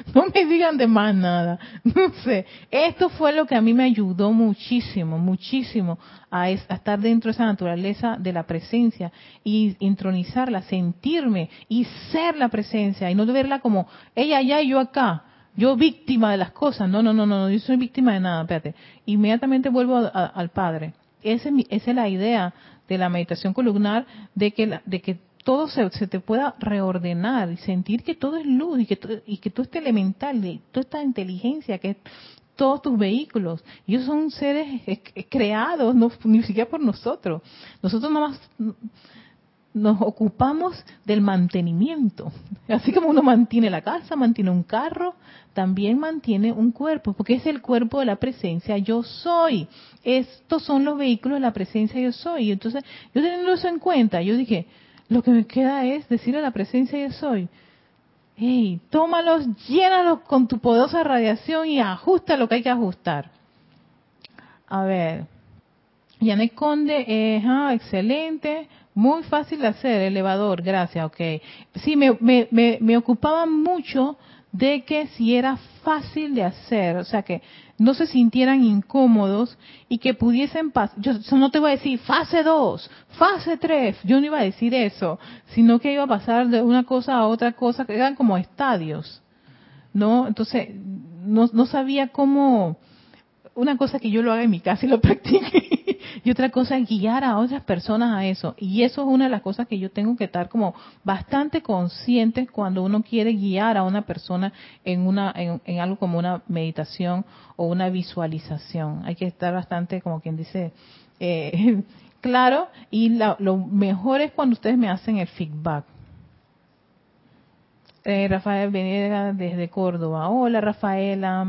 no me digan de más nada. No sé. Esto fue lo que a mí me ayudó muchísimo, muchísimo a, es- a estar dentro de esa naturaleza de la presencia y intronizarla, sentirme y ser la presencia y no verla como ella allá y yo acá. Yo víctima de las cosas. No, no, no, no, yo soy víctima de nada, espérate. Inmediatamente vuelvo al Padre. Ese esa es la idea de la meditación columnar, de que, la- de que todo se, se te pueda reordenar y sentir que todo es luz y que, y que todo este elemental, de toda esta inteligencia que todos tus vehículos, ellos son seres creados, no, ni siquiera por nosotros. Nosotros nada más nos ocupamos del mantenimiento. Así como uno mantiene la casa, mantiene un carro, también mantiene un cuerpo, porque es el cuerpo de la presencia yo soy. Estos son los vehículos de la presencia yo soy. Entonces, yo teniendo eso en cuenta, yo dije, lo que me queda es decirle a la presencia yo soy, hey, tómalos, llénalos con tu poderosa radiación y ajusta lo que hay que ajustar. A ver, Yanek Conde, eh, excelente. Muy fácil de hacer, elevador, gracias, ok. Sí, me, me, me, me ocupaba mucho de que si era fácil de hacer, o sea, que no se sintieran incómodos y que pudiesen pasar. Yo no te voy a decir fase 2, fase 3, yo no iba a decir eso, sino que iba a pasar de una cosa a otra cosa, que eran como estadios, ¿no? Entonces, no, no sabía cómo. Una cosa que yo lo haga en mi casa y lo practique y otra cosa es guiar a otras personas a eso. Y eso es una de las cosas que yo tengo que estar como bastante consciente cuando uno quiere guiar a una persona en, una, en, algo como una meditación o una visualización. Hay que estar bastante, como quien dice, eh, claro. Y lo mejor es cuando ustedes me hacen el feedback eh, Rafael Venegas desde Córdoba. Hola Rafaela,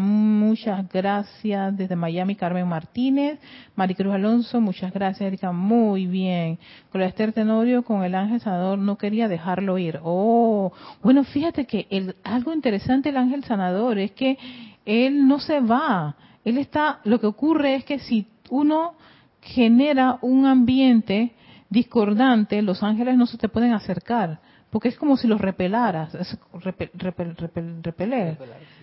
muchas gracias. Desde Miami, Carmen Martínez. Maricruz Alonso, muchas gracias, Erika. Muy bien. Con la Esther Tenorio, con el ángel sanador, no quería dejarlo ir. Oh, bueno, fíjate que el, algo interesante el ángel sanador es que él no se va. Él está, lo que ocurre es que si uno genera un ambiente discordante, los ángeles no se te pueden acercar porque es como si los repelaras, es repeler.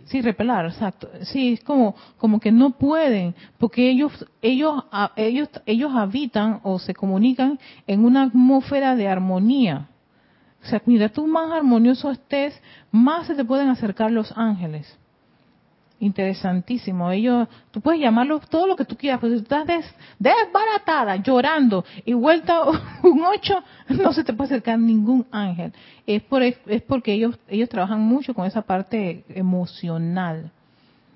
sí. repelar, exacto. Sí, es como como que no pueden, porque ellos ellos ellos ellos habitan o se comunican en una atmósfera de armonía. O sea, mira, tú más armonioso estés, más se te pueden acercar los ángeles. Interesantísimo. Ellos, tú puedes llamarlo todo lo que tú quieras, pero si estás desbaratada, llorando y vuelta un ocho, no se te puede acercar ningún ángel. Es, por, es porque ellos, ellos trabajan mucho con esa parte emocional.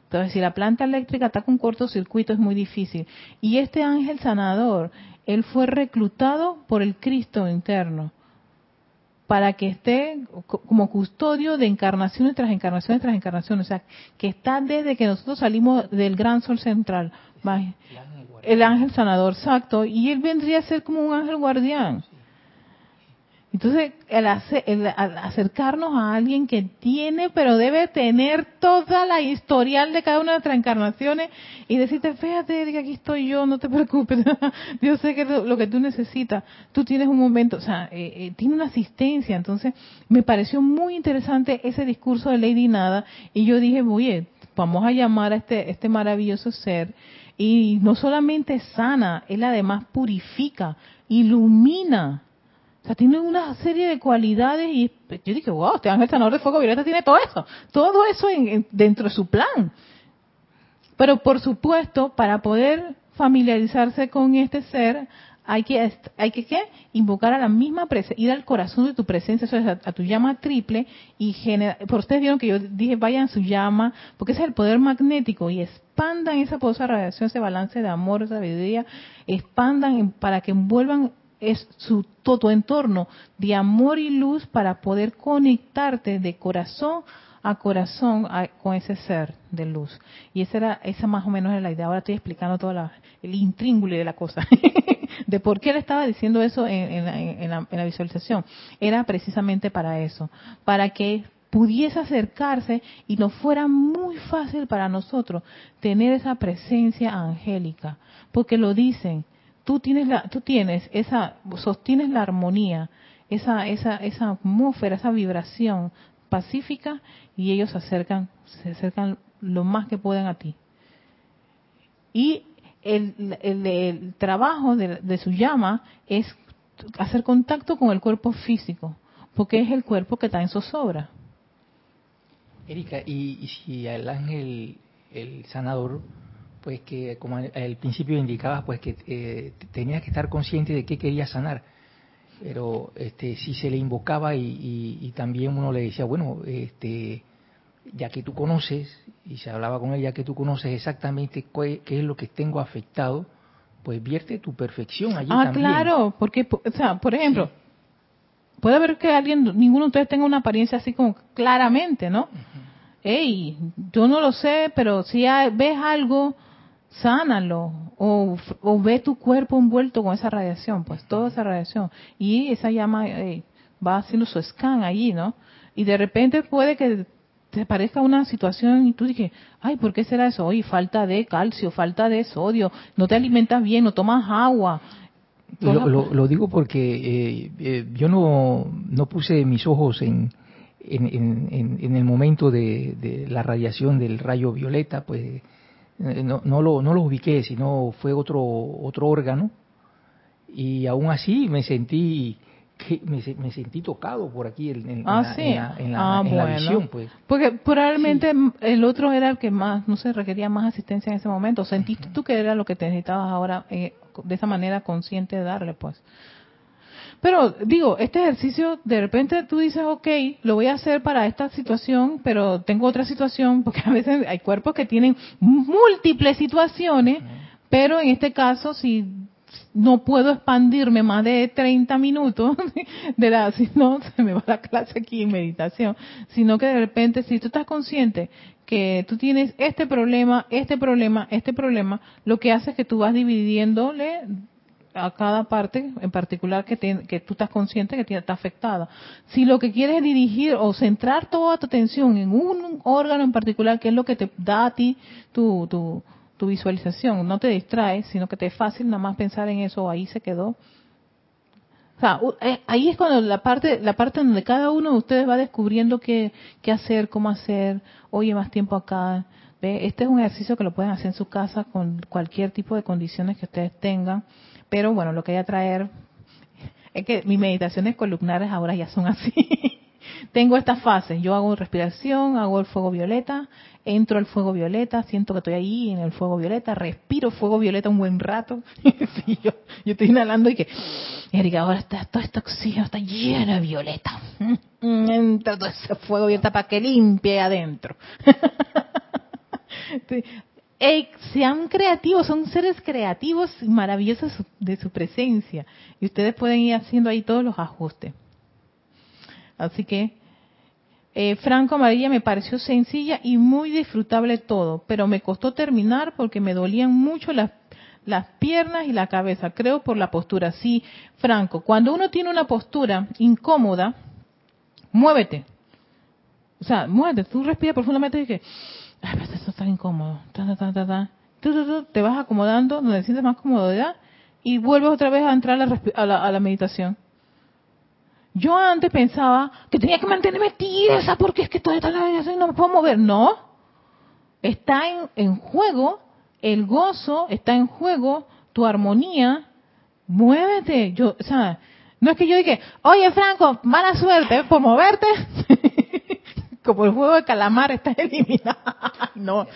Entonces, si la planta eléctrica está con cortocircuito es muy difícil. Y este ángel sanador, él fue reclutado por el Cristo interno para que esté como custodio de encarnaciones tras encarnaciones tras encarnaciones, o sea, que está desde que nosotros salimos del gran sol central, el ángel sanador, exacto, y él vendría a ser como un ángel guardián. Entonces, el, acercarnos a alguien que tiene, pero debe tener toda la historial de cada una de nuestras encarnaciones y decirte, fíjate, aquí estoy yo, no te preocupes, yo sé que lo, lo, que tú necesitas, tú tienes un momento, o sea, eh, eh, tiene una asistencia. Entonces, me pareció muy interesante ese discurso de Lady Nada y yo dije, oye, vamos a llamar a este, este maravilloso ser y no solamente sana, él además purifica, ilumina o sea, tiene una serie de cualidades y yo dije, wow, este ángel sanador de fuego violeta tiene todo eso, todo eso en, dentro de su plan. Pero por supuesto, para poder familiarizarse con este ser, hay que, hay que ¿qué? invocar a la misma presencia, ir al corazón de tu presencia, a, tu llama triple y generar, por ustedes vieron que yo dije vayan su llama, porque ese es el poder magnético y expandan esa poderosa radiación, ese balance de amor, sabiduría, expandan para que envuelvan es su todo entorno de amor y luz para poder conectarte de corazón a corazón con ese ser de luz. Y esa era esa más o menos era la idea. Ahora estoy explicando todo el intríngulo de la cosa, de por qué él estaba diciendo eso en, la, visualización. Era precisamente para eso, para que pudiese acercarse y nos fuera muy fácil para nosotros tener esa presencia angélica, porque lo dicen, tú tienes la, tú tienes esa, sostienes la armonía, esa, esa, esa atmósfera, esa vibración pacífica y ellos se acercan, se acercan lo más que puedan a ti. Y el, el, trabajo de, su llama es hacer contacto con el cuerpo físico, porque es el cuerpo que está en zozobra. Erika, y, y si el ángel, el sanador, pues que como al principio indicabas, pues que eh, tenías que estar consciente de qué querías sanar. Pero este, si se le invocaba y, también uno le decía, bueno, este, ya que tú conoces, y se hablaba con él, ya que tú conoces exactamente qué, es lo que tengo afectado, pues vierte tu perfección allí ah, claro, porque, o sea, por ejemplo, puede haber que alguien, ninguno de ustedes tenga una apariencia así como claramente, ¿no? Ey, yo no lo sé, pero si ves algo, sánalo. O, o ve tu cuerpo envuelto con esa radiación, pues toda esa radiación. Y esa llama va haciendo su scan allí, ¿no? Y de repente puede que te parezca una situación y tú dices, ay, ¿por qué será eso? Oye, falta de calcio, falta de sodio, no te alimentas bien, no tomas agua. Lo, digo porque eh, eh, yo no, no puse mis ojos en, en, en, el momento de, de, la radiación del rayo violeta, pues eh, no, no, lo, no lo ubiqué, sino fue otro, otro órgano. Y aún así me sentí me, me, sentí tocado por aquí en, ah, la, ah, visión, pues. Porque probablemente el otro era el que más, no sé, requería más asistencia en ese momento. ¿Sentiste tú que era lo que te necesitabas ahora eh, de esa manera consciente de darle, pues? Pero digo, este ejercicio, de repente tú dices, ok, lo voy a hacer para esta situación, pero tengo otra situación, porque a veces hay cuerpos que tienen múltiples situaciones, pero en este caso, si no puedo expandirme más de 30 minutos de la, si no, se me va la clase aquí en meditación, sino que de repente, si tú estás consciente que tú tienes este problema, este problema, este problema, lo que hace es que tú vas dividiéndole a cada parte en particular que, que tú estás consciente que está afectada. Si lo que quieres es dirigir o centrar toda tu atención en un órgano en particular, que es lo que te da a ti tu, tu, visualización, no te distraes, sino que te es fácil nada más pensar en eso, ahí se quedó. O sea, eh, ahí es cuando la parte, la parte donde cada uno de ustedes va descubriendo qué, qué hacer, cómo hacer, oye, más tiempo acá. ¿Ve? Este es un ejercicio que lo pueden hacer en su casa con cualquier tipo de condiciones que ustedes tengan. Pero bueno, lo que voy a traer es que mis meditaciones columnares ahora ya son así. Tengo estas fases. Yo hago respiración, hago el fuego violeta, entro al fuego violeta, siento que estoy ahí en el fuego violeta, respiro fuego violeta un buen rato. yo, estoy inhalando y que, Erika, ahora está, todo este oxígeno está lleno de violeta. Entra todo ese fuego violeta para que limpie adentro. sean creativos, son seres creativos y maravillosos de su presencia. Y ustedes pueden ir haciendo ahí todos los ajustes. Así que eh, Franco Amarilla me pareció sencilla y muy disfrutable todo, pero me costó terminar porque me dolían mucho las, las piernas y la cabeza, creo por la postura. Sí, Franco, cuando uno tiene una postura incómoda, muévete. O sea, muévete, tú respiras profundamente y que, ay, pues esto está incómodo. te vas acomodando donde sientes más comodidad y vuelves otra vez a entrar a la, a la meditación. Yo antes pensaba que tenía que mantenerme tiesa porque es que toda esta y no me puedo mover. No. Está en, en juego el gozo, está en juego tu armonía. Muévete. Yo, o sea, no es que yo diga, oye Franco, mala suerte por moverte. Como el juego de calamar está eliminado. no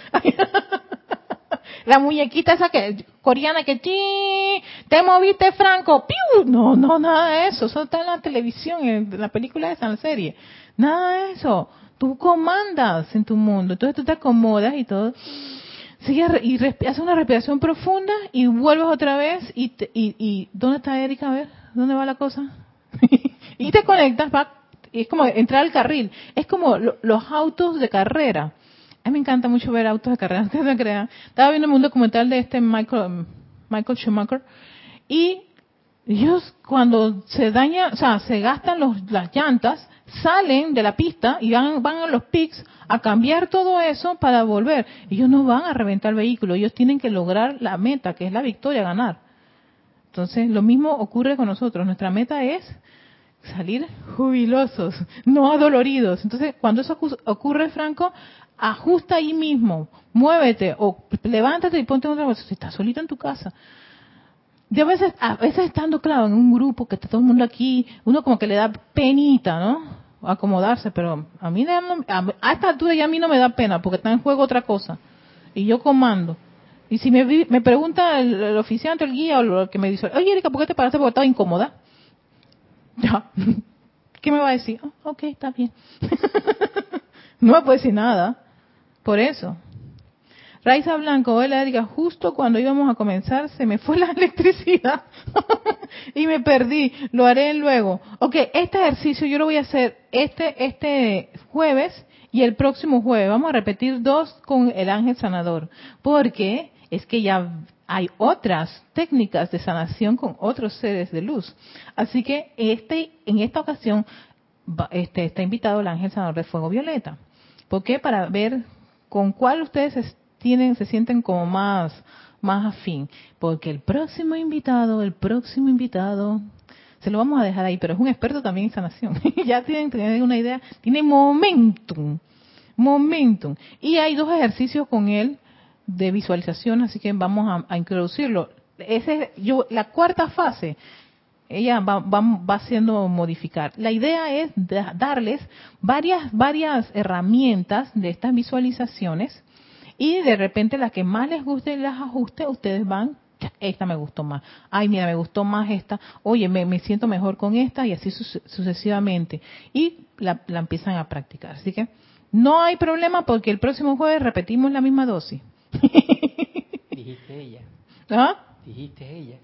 la muñequita esa que coreana que te moviste Franco, ¡piu! no, no, nada de eso, eso está en la televisión, en la película de esa serie, nada de eso, tú comandas en tu mundo, entonces tú te acomodas y todo, sigue y haces una respiración profunda y vuelves otra vez y, y, y ¿dónde está Erika? A ver, ¿dónde va la cosa? y te conectas, va, es como entrar al carril, es como los autos de carrera a mí me encanta mucho ver autos de carreras, no se crean. Estaba viendo un documental de este Michael, Michael Schumacher y ellos cuando se daña, o sea, se gastan los, las llantas, salen de la pista y van, van a los pits a cambiar todo eso para volver. Ellos no van a reventar el vehículo, ellos tienen que lograr la meta, que es la victoria, ganar. Entonces, lo mismo ocurre con nosotros. Nuestra meta es salir jubilosos, no adoloridos. Entonces, cuando eso ocurre, Franco, ajusta ahí mismo, muévete o levántate y ponte otra cosa. Si estás solito en tu casa. Yo a veces, a veces estando claro en un grupo que está todo el mundo aquí, uno como que le da penita, ¿no? Acomodarse, pero a mí a esta altura ya a mí no me da pena porque está en juego otra cosa. Y yo comando. Y si me, me pregunta el, oficiante, el guía o lo que me dice, oye Erika, ¿por qué te paraste? Porque estaba incómoda. Ya. ¿Qué me va a decir? Oh, ok, está bien. no me puede decir nada. Por eso. Raiza Blanco, hola Erika, justo cuando íbamos a comenzar se me fue la electricidad y me perdí, lo haré luego. Ok, este ejercicio yo lo voy a hacer este, este jueves y el próximo jueves. Vamos a repetir dos con el ángel sanador, porque es que ya hay otras técnicas de sanación con otros seres de luz. Así que este, en esta ocasión este, está invitado el ángel sanador de fuego violeta. ¿Por qué? Para ver con cuál ustedes tienen, se sienten como más, más afín. Porque el próximo invitado, el próximo invitado, se lo vamos a dejar ahí, pero es un experto también en sanación. ya tienen, tienen una idea, tiene momentum, momentum. Y hay dos ejercicios con él de visualización, así que vamos a, introducirlo. Ese, yo, la cuarta fase, ella va, va, haciendo modificar. La idea es darles varias, varias herramientas de estas visualizaciones y de repente la que más les guste las ajuste, ustedes van, esta me gustó más, ay mira, me gustó más esta, oye, me, me siento mejor con esta y así sucesivamente. Y la, la empiezan a practicar. Así que no hay problema porque el próximo jueves repetimos la misma dosis. Dijiste ella. ¿Ah? Dijiste ella.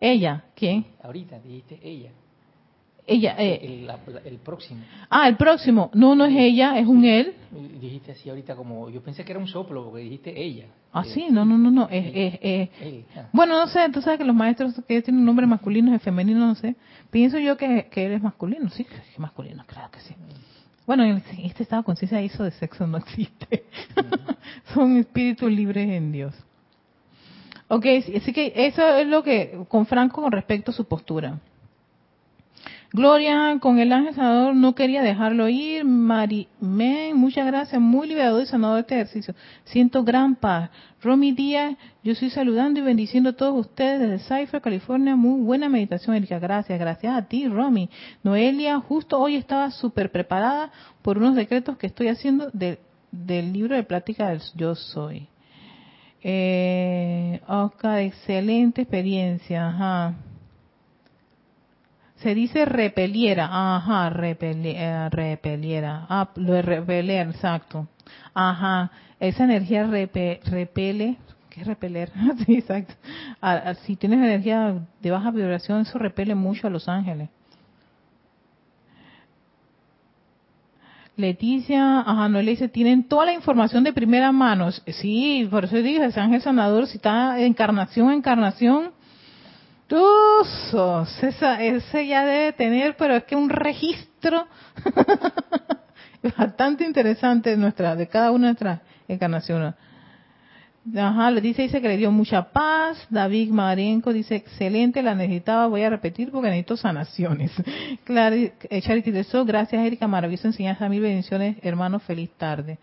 ¿Ella? ¿Quién? Ahorita dijiste ella. Ella, eh, el, próximo. Ah, el próximo. No, no es ella, es un él. Dijiste así ahorita como, yo pensé que era un soplo porque dijiste ella. Ah, eh, sí, no, no, no, no, es, es, ah. Bueno, no sé, tú sabes que los maestros que tienen un nombre masculino y femenino, no sé. Pienso yo que, que él es masculino, sí, que es masculino, claro que sí. Bueno, en este estado de conciencia eso de sexo no existe. Son espíritus libres en Dios. Ok, así que eso es lo que, con Franco, con respecto a su postura. Gloria, con el ángel sanador no quería dejarlo ir. Marimen, muchas gracias, muy liberador y sanador este ejercicio. Siento gran paz. Romy Díaz, yo estoy saludando y bendiciendo a todos ustedes desde Cypher, California. Muy buena meditación, Erika. Gracias, gracias a ti, Romy. Noelia, justo hoy estaba súper preparada por unos decretos que estoy haciendo del libro de plática del Yo Soy. Eh, Oscar, excelente experiencia. Ajá. Se dice repeliera. Ajá, repeliera. Eh, repeliera. Ah, lo de repeler, exacto. Ajá. Esa energía repele. ¿Qué es repeler? sí, exacto. Si tienes energía de baja vibración, eso repele mucho a los ángeles. Leticia, ajá, no le dice, tienen toda la información de primera mano. Sí, por eso dije, ese ángel sanador, si está encarnación, encarnación, esa, ese ya debe tener, pero es que un registro bastante interesante nuestra, de cada una de nuestras encarnaciones. Ajá, le dice, dice que le dio mucha paz. David Marenco dice, excelente, la necesitaba, voy a repetir porque necesito sanaciones. Claro, eh, Charity de Sol, gracias Erika, maravillosa enseñanza, mil bendiciones, hermanos, feliz tarde.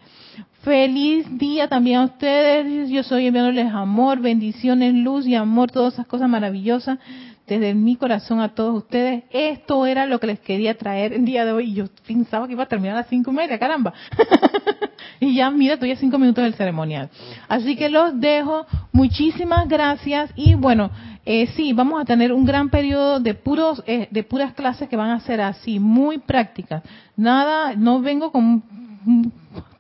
Feliz día también a ustedes, yo soy enviándoles amor, bendiciones, luz y amor, todas esas cosas maravillosas desde mi corazón a todos ustedes. Esto era lo que les quería traer el día de hoy. Yo pensaba que iba a terminar a las cinco y media, caramba. y ya, mira, a cinco minutos del ceremonial. Así que los dejo. Muchísimas gracias. Y bueno, eh, sí, vamos a tener un gran periodo de puros, eh, de puras clases que van a ser así, muy prácticas. Nada, no vengo con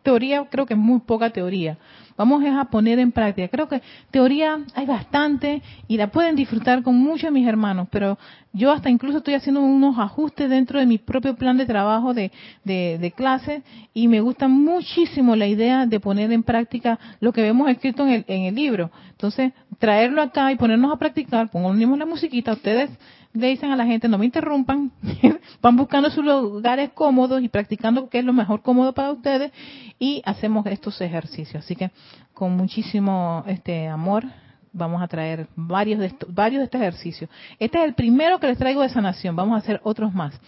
teoría, creo que muy poca teoría Vamos a poner en práctica. Creo que teoría hay bastante y la pueden disfrutar con muchos de mis hermanos, pero yo hasta incluso estoy haciendo unos ajustes dentro de mi propio plan de trabajo de, de, clase y me gusta muchísimo la idea de poner en práctica lo que vemos escrito en el, en el libro. Entonces, traerlo acá y ponernos a practicar, pongamos la musiquita, ustedes le dicen a la gente, no me interrumpan, van buscando sus lugares cómodos y practicando qué es lo mejor cómodo para ustedes y hacemos estos ejercicios. Así que con muchísimo este amor vamos a traer varios de estos, varios de estos ejercicios. Este es el primero que les traigo de sanación, vamos a hacer otros más.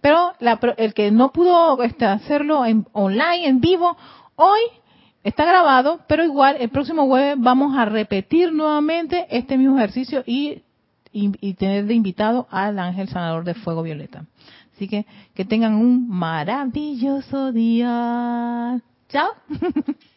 Pero el que no pudo este, hacerlo en, online, en vivo, hoy está grabado, pero igual el próximo jueves vamos a repetir nuevamente este mismo ejercicio y tener de invitado al ángel sanador de fuego violeta. Así que que tengan un maravilloso día. Chao.